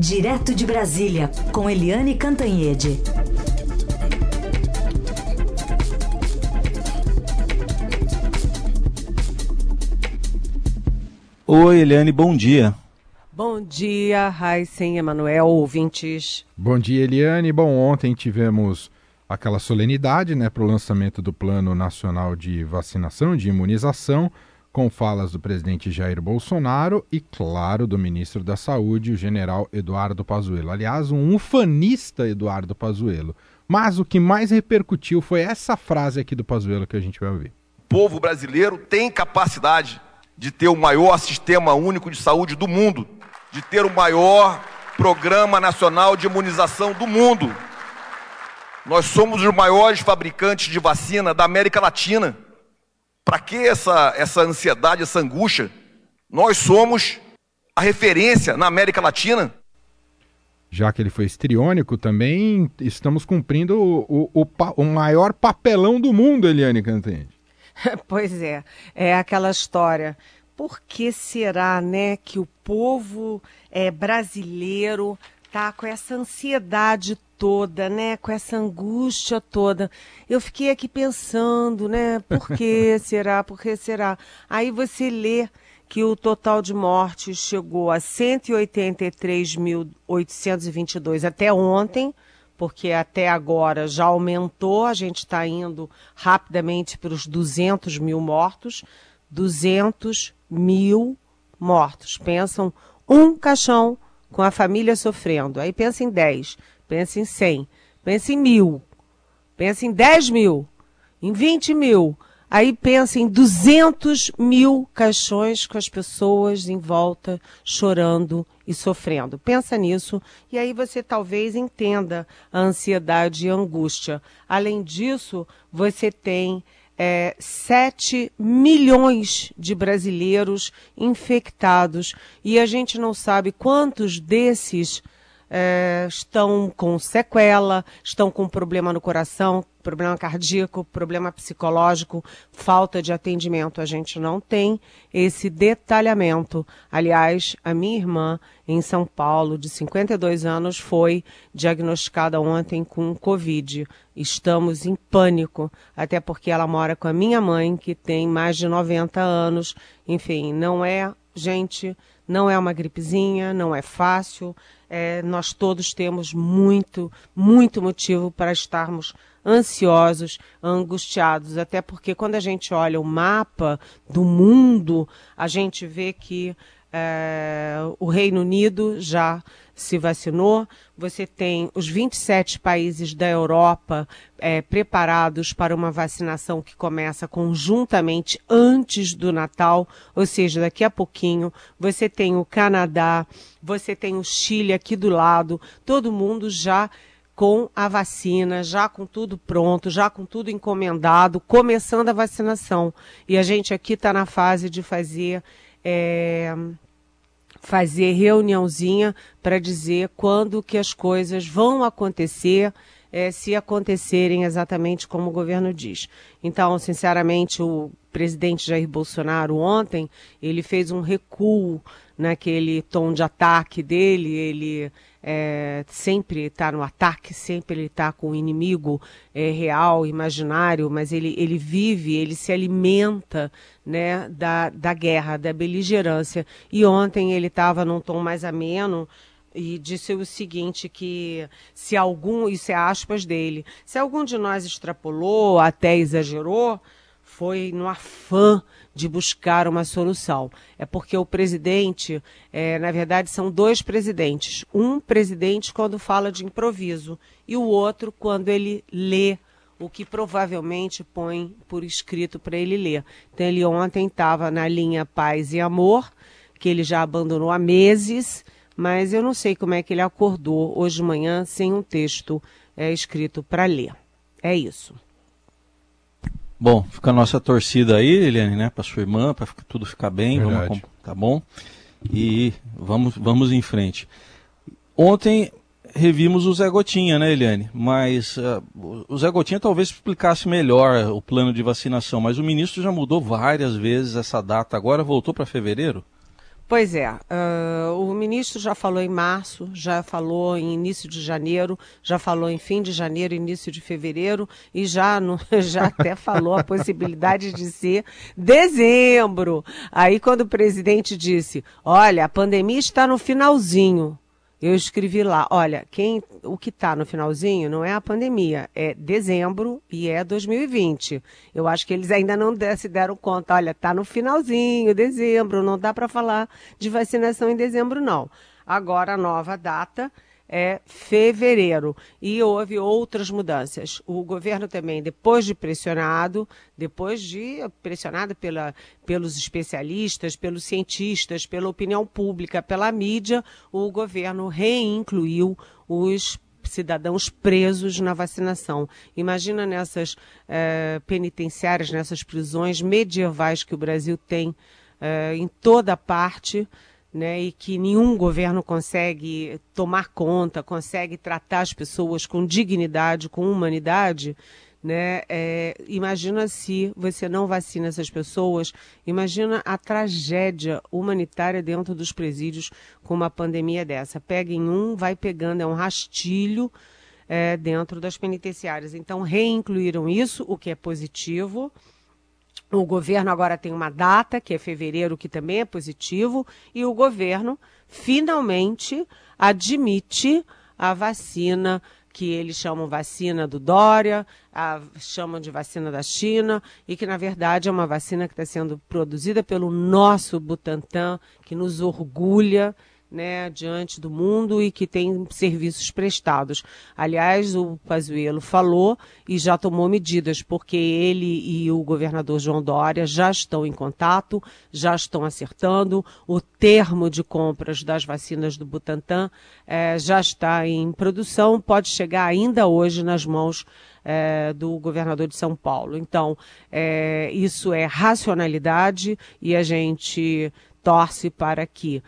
Direto de Brasília, com Eliane Cantanhede. Oi, Eliane, bom dia. Bom dia, Raíssen, Emanuel, ouvintes. Bom dia, Eliane. Bom, ontem tivemos aquela solenidade né, para o lançamento do Plano Nacional de Vacinação, de Imunização com falas do presidente Jair Bolsonaro e, claro, do ministro da Saúde, o general Eduardo Pazuello. Aliás, um ufanista Eduardo Pazuello. Mas o que mais repercutiu foi essa frase aqui do Pazuello que a gente vai ouvir. O povo brasileiro tem capacidade de ter o maior sistema único de saúde do mundo, de ter o maior programa nacional de imunização do mundo. Nós somos os maiores fabricantes de vacina da América Latina. Para que essa, essa ansiedade, essa angústia? Nós somos a referência na América Latina. Já que ele foi estriônico, também estamos cumprindo o, o, o, o maior papelão do mundo, Eliane Cantanhede. pois é, é aquela história. Por que será, né, que o povo é, brasileiro tá com essa ansiedade toda, né? Com essa angústia toda. Eu fiquei aqui pensando, né? Por que será? Por que será? Aí você lê que o total de mortes chegou a 183.822 até ontem, porque até agora já aumentou, a gente está indo rapidamente para os 200 mil mortos. 200 mil mortos. Pensam um caixão com a família sofrendo. Aí pensa em 10. Pensa em 100, pensa em mil, pensa em 10 mil, em 20 mil. Aí pensa em 200 mil caixões com as pessoas em volta chorando e sofrendo. Pensa nisso e aí você talvez entenda a ansiedade e a angústia. Além disso, você tem é, 7 milhões de brasileiros infectados. E a gente não sabe quantos desses é, estão com sequela, estão com problema no coração, problema cardíaco, problema psicológico, falta de atendimento. A gente não tem esse detalhamento. Aliás, a minha irmã, em São Paulo, de 52 anos, foi diagnosticada ontem com Covid. Estamos em pânico, até porque ela mora com a minha mãe, que tem mais de 90 anos. Enfim, não é, gente, não é uma gripezinha, não é fácil. É, nós todos temos muito, muito motivo para estarmos ansiosos, angustiados, até porque quando a gente olha o mapa do mundo, a gente vê que é, o Reino Unido já se vacinou. Você tem os 27 países da Europa é, preparados para uma vacinação que começa conjuntamente antes do Natal, ou seja, daqui a pouquinho. Você tem o Canadá, você tem o Chile aqui do lado, todo mundo já com a vacina, já com tudo pronto, já com tudo encomendado, começando a vacinação. E a gente aqui está na fase de fazer é, fazer reuniãozinha para dizer quando que as coisas vão acontecer, é, se acontecerem exatamente como o governo diz. Então, sinceramente, o presidente Jair Bolsonaro ontem, ele fez um recuo naquele tom de ataque dele, ele é, sempre está no ataque, sempre ele está com o inimigo é, real, imaginário, mas ele, ele vive, ele se alimenta né, da, da guerra, da beligerância. E ontem ele estava num tom mais ameno, e disse o seguinte que se algum, isso é aspas dele, se algum de nós extrapolou, até exagerou, foi no afã de buscar uma solução. É porque o presidente, é, na verdade, são dois presidentes. Um presidente quando fala de improviso e o outro quando ele lê o que provavelmente põe por escrito para ele ler. Então ele ontem estava na linha paz e amor, que ele já abandonou há meses, mas eu não sei como é que ele acordou hoje de manhã sem um texto é, escrito para ler. É isso. Bom, fica a nossa torcida aí, Eliane, né, para sua irmã, para tudo ficar bem, vamos, tá bom? E vamos, vamos em frente. Ontem revimos o Zé Gotinha, né, Eliane? Mas uh, o Zé Gotinha talvez explicasse melhor o plano de vacinação, mas o ministro já mudou várias vezes essa data, agora voltou para fevereiro? Pois é, uh, o ministro já falou em março, já falou em início de janeiro, já falou em fim de janeiro, início de fevereiro e já, no, já até falou a possibilidade de ser dezembro. Aí quando o presidente disse, olha, a pandemia está no finalzinho, eu escrevi lá, olha, quem, o que está no finalzinho não é a pandemia, é dezembro e é 2020. Eu acho que eles ainda não se deram conta, olha, está no finalzinho, dezembro, não dá para falar de vacinação em dezembro não. Agora a nova data é fevereiro. E houve outras mudanças. O governo também, depois de pressionado, depois de pressionado pela, pelos especialistas, pelos cientistas, pela opinião pública, pela mídia, o governo reincluiu os cidadãos presos na vacinação. Imagina nessas eh, penitenciárias, nessas prisões medievais que o Brasil tem eh, em toda parte né, e que nenhum governo consegue tomar conta, consegue tratar as pessoas com dignidade, com humanidade, né, é, imagina se você não vacina essas pessoas, imagina a tragédia humanitária dentro dos presídios com uma pandemia dessa. Pega em um, vai pegando, é um rastilho é, dentro das penitenciárias. Então, reincluíram isso, o que é positivo. O governo agora tem uma data, que é fevereiro, que também é positivo, e o governo finalmente admite a vacina que eles chamam vacina do Dória, a, chamam de vacina da China, e que na verdade é uma vacina que está sendo produzida pelo nosso Butantan, que nos orgulha né, diante do mundo e que tem serviços prestados. Aliás, o Pazuello falou e já tomou medidas, porque ele e o governador João Dória já estão em contato, já estão acertando. O termo de compras das vacinas do Butantan eh, já está em produção, pode chegar ainda hoje nas mãos é, do governador de São Paulo. Então, é, isso é racionalidade e a gente torce para que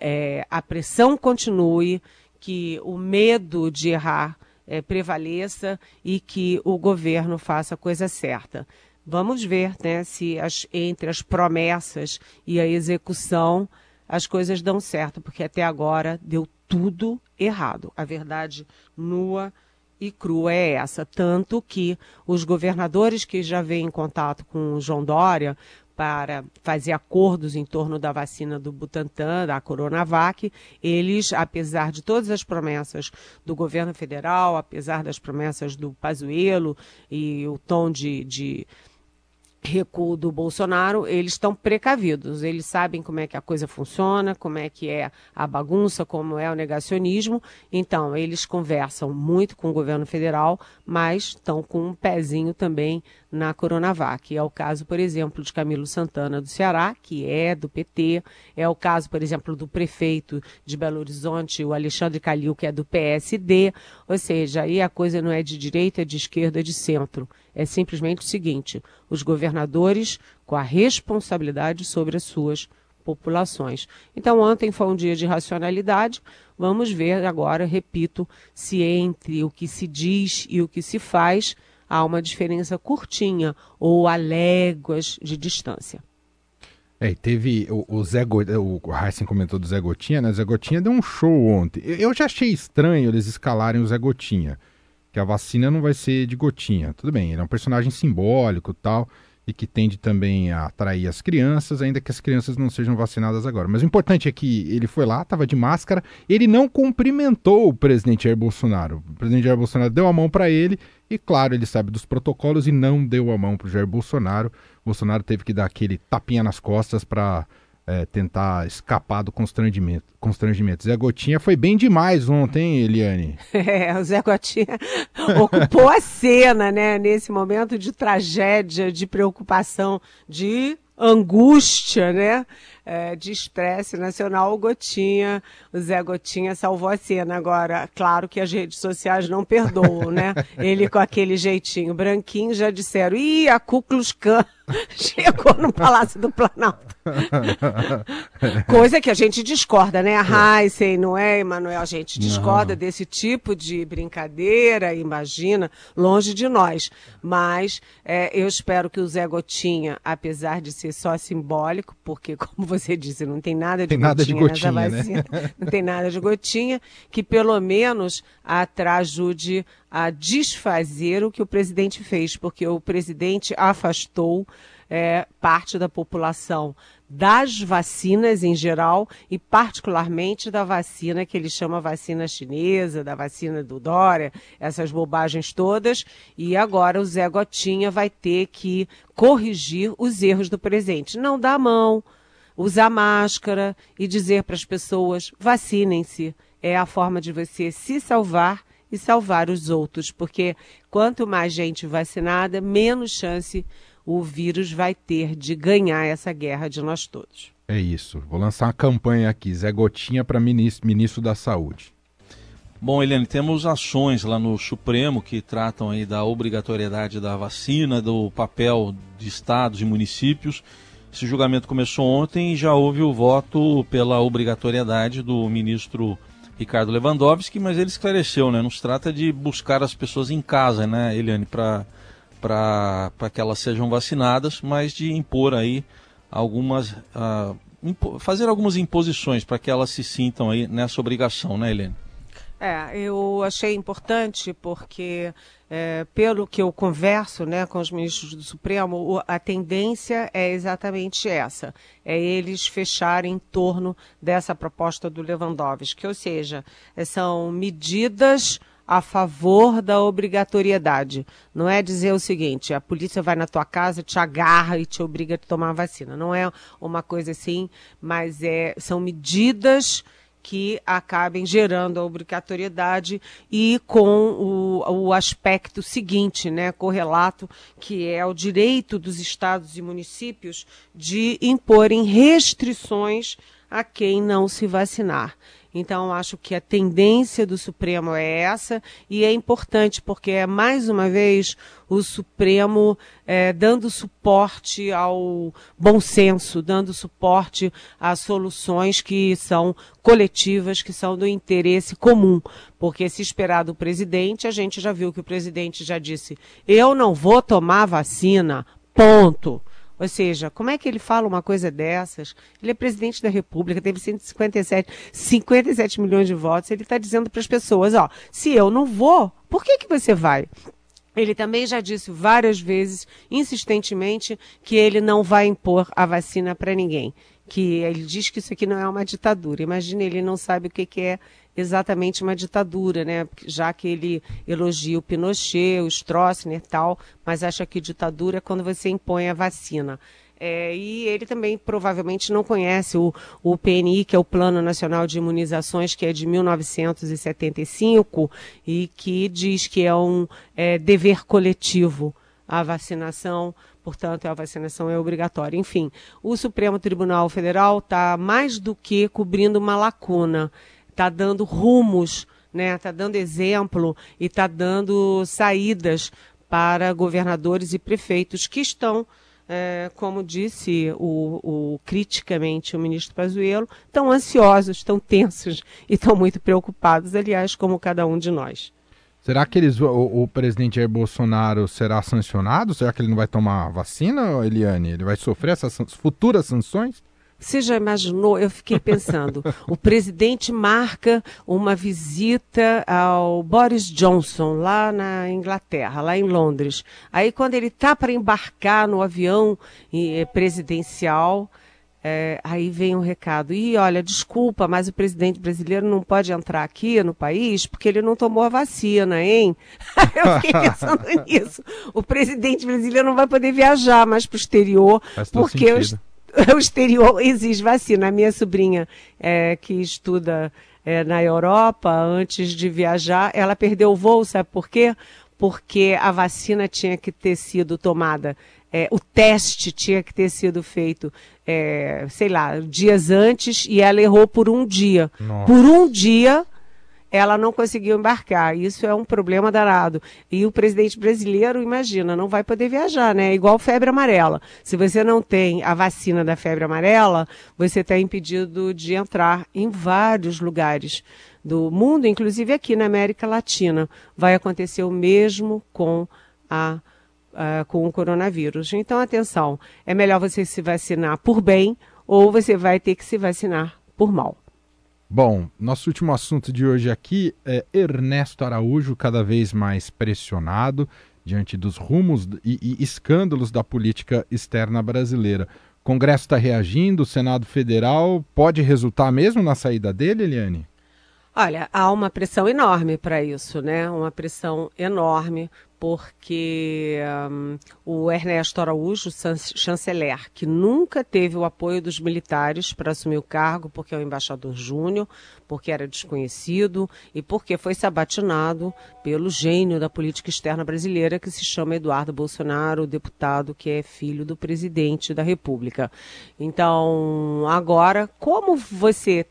é, a pressão continue, que o medo de errar é, prevaleça e que o governo faça a coisa certa. Vamos ver né, se as, entre as promessas e a execução as coisas dão certo, porque até agora deu tudo errado. A verdade nua e crua é essa. Tanto que os governadores que já vêm em contato com o João Dória para fazer acordos em torno da vacina do Butantan, da Coronavac, eles, apesar de todas as promessas do governo federal, apesar das promessas do Pazuello e o tom de, de recuo do Bolsonaro, eles estão precavidos, eles sabem como é que a coisa funciona, como é que é a bagunça, como é o negacionismo, então eles conversam muito com o governo federal, mas estão com um pezinho também na Coronavac. É o caso, por exemplo, de Camilo Santana do Ceará, que é do PT, é o caso, por exemplo, do prefeito de Belo Horizonte, o Alexandre Calil, que é do PSD, ou seja, aí a coisa não é de direita, é de esquerda, é de centro. É simplesmente o seguinte: os governadores com a responsabilidade sobre as suas populações. Então, ontem foi um dia de racionalidade. Vamos ver agora, repito, se entre o que se diz e o que se faz há uma diferença curtinha ou há léguas de distância. É, teve o, o Zé o Heisen comentou do Zé Gotinha, né? O Zé Gotinha deu um show ontem. Eu já achei estranho eles escalarem o Zé Gotinha que a vacina não vai ser de gotinha. Tudo bem, ele é um personagem simbólico tal, e que tende também a atrair as crianças, ainda que as crianças não sejam vacinadas agora. Mas o importante é que ele foi lá, estava de máscara, ele não cumprimentou o presidente Jair Bolsonaro. O presidente Jair Bolsonaro deu a mão para ele, e claro, ele sabe dos protocolos e não deu a mão para o Jair Bolsonaro. O Bolsonaro teve que dar aquele tapinha nas costas para é, tentar escapar do constrangimento, constrangimento. Zé Gotinha foi bem demais ontem, Eliane. É, o Zé Gotinha ocupou a cena, né? Nesse momento de tragédia, de preocupação, de angústia, né? É, de estresse nacional, o Gotinha, o Zé Gotinha salvou a cena. Agora, claro que as redes sociais não perdoam, né? Ele com aquele jeitinho branquinho já disseram, ih, a Ku Klux Klan chegou no Palácio do Planalto. Coisa que a gente discorda, né? A Heisen, não é, Emanuel? A gente discorda não. desse tipo de brincadeira, imagina, longe de nós. Mas é, eu espero que o Zé Gotinha, apesar de ser só simbólico, porque, como você disse, não tem nada de tem gotinha nada de gotinha, né? vacina. Né? não tem nada de gotinha, que pelo menos ajude a desfazer o que o presidente fez, porque o presidente afastou é, parte da população das vacinas em geral e particularmente da vacina que ele chama vacina chinesa, da vacina do Dória, essas bobagens todas. E agora o Zé Gotinha vai ter que corrigir os erros do presente. Não dar a mão, usar máscara e dizer para as pessoas: vacinem-se. É a forma de você se salvar e salvar os outros, porque quanto mais gente vacinada, menos chance o vírus vai ter de ganhar essa guerra de nós todos. É isso. Vou lançar uma campanha aqui, Zé Gotinha para ministro, ministro da Saúde. Bom, Eliane, temos ações lá no Supremo que tratam aí da obrigatoriedade da vacina, do papel de estados e municípios. Esse julgamento começou ontem e já houve o voto pela obrigatoriedade do ministro Ricardo Lewandowski, mas ele esclareceu, né? Não se trata de buscar as pessoas em casa, né, Eliane, para que elas sejam vacinadas, mas de impor aí algumas. Uh, impo fazer algumas imposições para que elas se sintam aí nessa obrigação, né, Helene? É, eu achei importante porque, é, pelo que eu converso né, com os ministros do Supremo, a tendência é exatamente essa: é eles fecharem em torno dessa proposta do Lewandowski, ou seja, são medidas a favor da obrigatoriedade. Não é dizer o seguinte, a polícia vai na tua casa, te agarra e te obriga a tomar a vacina. Não é uma coisa assim, mas é, são medidas que acabem gerando a obrigatoriedade e com o, o aspecto seguinte, né, correlato, que é o direito dos estados e municípios de imporem restrições a quem não se vacinar. Então, acho que a tendência do Supremo é essa, e é importante porque é, mais uma vez, o Supremo é, dando suporte ao bom senso, dando suporte a soluções que são coletivas, que são do interesse comum. Porque, se esperar do presidente, a gente já viu que o presidente já disse: eu não vou tomar vacina, ponto. Ou seja, como é que ele fala uma coisa dessas? Ele é presidente da República, teve 157 57 milhões de votos. Ele está dizendo para as pessoas: ó, se eu não vou, por que, que você vai? Ele também já disse várias vezes, insistentemente, que ele não vai impor a vacina para ninguém. Que ele diz que isso aqui não é uma ditadura. Imagina, ele não sabe o que, que é exatamente uma ditadura, né? Já que ele elogia o Pinochet, o Stroessner e tal, mas acha que ditadura é quando você impõe a vacina. É, e ele também provavelmente não conhece o, o PNI, que é o Plano Nacional de Imunizações, que é de 1975 e que diz que é um é, dever coletivo a vacinação, portanto, a vacinação é obrigatória. Enfim, o Supremo Tribunal Federal está mais do que cobrindo uma lacuna está dando rumos, né? Está dando exemplo e está dando saídas para governadores e prefeitos que estão, é, como disse o, o, criticamente o ministro Pazuello, tão ansiosos, tão tensos e tão muito preocupados, aliás, como cada um de nós. Será que eles, o, o, presidente Jair Bolsonaro será sancionado? Será que ele não vai tomar vacina, Eliane? Ele vai sofrer essas futuras sanções? Você já imaginou? Eu fiquei pensando. o presidente marca uma visita ao Boris Johnson lá na Inglaterra, lá em Londres. Aí quando ele está para embarcar no avião eh, presidencial, é, aí vem um recado. E olha, desculpa, mas o presidente brasileiro não pode entrar aqui no país porque ele não tomou a vacina, hein? Eu fiquei pensando nisso. O presidente brasileiro não vai poder viajar mais para o exterior porque os, o exterior exige vacina. A minha sobrinha, é, que estuda é, na Europa, antes de viajar, ela perdeu o voo, sabe por quê? Porque a vacina tinha que ter sido tomada, é, o teste tinha que ter sido feito, é, sei lá, dias antes, e ela errou por um dia. Nossa. Por um dia ela não conseguiu embarcar. Isso é um problema danado. E o presidente brasileiro, imagina, não vai poder viajar, né? É igual febre amarela. Se você não tem a vacina da febre amarela, você está impedido de entrar em vários lugares do mundo, inclusive aqui na América Latina. Vai acontecer o mesmo com a Uh, com o coronavírus. Então, atenção, é melhor você se vacinar por bem ou você vai ter que se vacinar por mal. Bom, nosso último assunto de hoje aqui é Ernesto Araújo, cada vez mais pressionado diante dos rumos e, e escândalos da política externa brasileira. O Congresso está reagindo, o Senado Federal pode resultar mesmo na saída dele, Eliane? Olha, há uma pressão enorme para isso, né? Uma pressão enorme, porque um, o Ernesto Araújo, chanceler, que nunca teve o apoio dos militares para assumir o cargo, porque é o embaixador júnior, porque era desconhecido e porque foi sabatinado pelo gênio da política externa brasileira, que se chama Eduardo Bolsonaro, deputado que é filho do presidente da República. Então, agora, como você.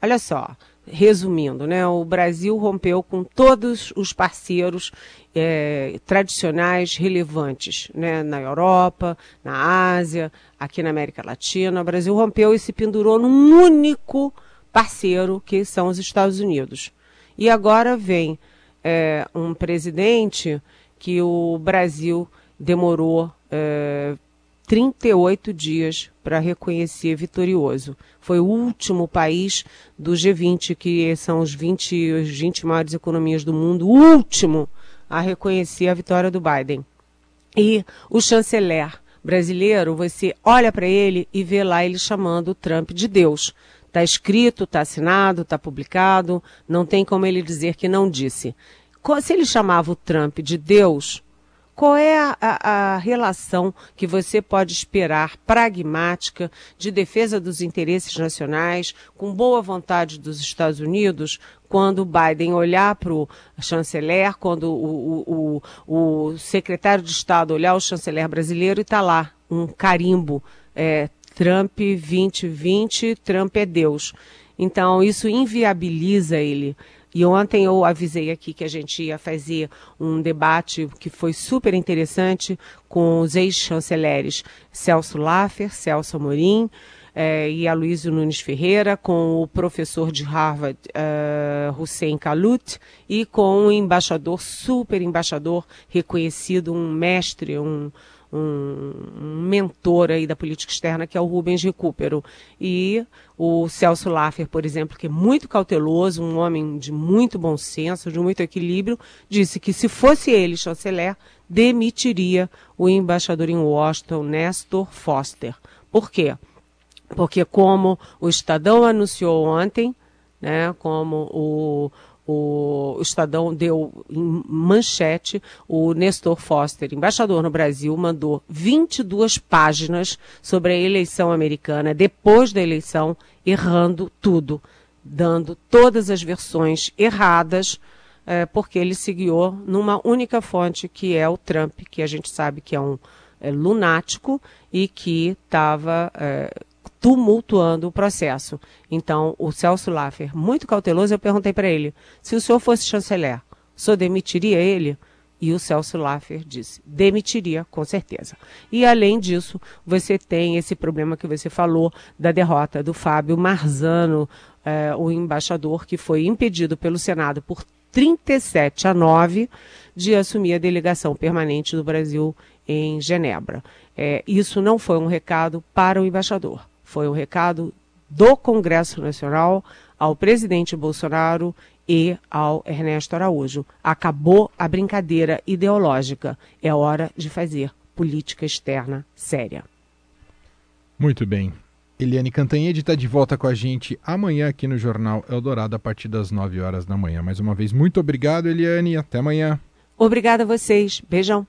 Olha só resumindo, né, o Brasil rompeu com todos os parceiros é, tradicionais relevantes né, na Europa, na Ásia, aqui na América Latina. O Brasil rompeu e se pendurou num único parceiro, que são os Estados Unidos. E agora vem é, um presidente que o Brasil demorou é, 38 dias para reconhecer vitorioso. Foi o último país do G20, que são os 20, as 20 maiores economias do mundo, o último a reconhecer a vitória do Biden. E o chanceler brasileiro, você olha para ele e vê lá ele chamando o Trump de Deus. Está escrito, está assinado, está publicado, não tem como ele dizer que não disse. Se ele chamava o Trump de Deus, qual é a, a, relação que você pode esperar, pragmática, de defesa dos interesses nacionais, com boa vontade dos Estados Unidos, quando o Biden olhar para o chanceler, quando o, o, o, o, secretário de Estado olhar o chanceler brasileiro e está lá um carimbo, é, Trump 2020, Trump é Deus. Então, isso inviabiliza ele e ontem eu avisei aqui que a gente ia fazer um debate que foi super interessante com os ex-chanceleres Celso Laffer, Celso Amorim eh, e Aloysio Nunes Ferreira, com o professor de Harvard, uh, Hussein Kalut, e com um embaixador, super embaixador, reconhecido, um mestre, um, um, mentor aí da política externa, que é o Rubens Recupero. E o Celso Laffer, por exemplo, que é muito cauteloso, um homem de muito bom senso, de muito equilíbrio, disse que se fosse ele chanceler, demitiria o embaixador em Washington, Nestor Foster. Por quê? Porque como o Estadão anunciou ontem, né, como o, o Estadão deu em manchete, o Nestor Foster, embaixador no Brasil, mandou 22 páginas sobre a eleição americana, depois da eleição, errando tudo, dando todas as versões erradas, é, porque ele seguiu numa única fonte, que é o Trump, que a gente sabe que é um é, lunático e que estava. É, tumultuando o processo. Então, o Celso Laffer, muito cauteloso, eu perguntei para ele: se o senhor fosse chanceler, o senhor demitiria ele? E o Celso Laffer disse: demitiria, com certeza. E além disso, você tem esse problema que você falou da derrota do Fábio Marzano, eh, o embaixador que foi impedido pelo Senado por 37 a 9 de assumir a delegação permanente do Brasil em Genebra. É, isso não foi um recado para o embaixador foi o recado do Congresso Nacional ao presidente Bolsonaro e ao Ernesto Araújo. Acabou a brincadeira ideológica. É hora de fazer política externa séria. Muito bem. Eliane Cantanhede está de volta com a gente amanhã aqui no Jornal Eldorado a partir das 9 horas da manhã. Mais uma vez, muito obrigado, Eliane, e até amanhã. Obrigada a vocês. Beijão.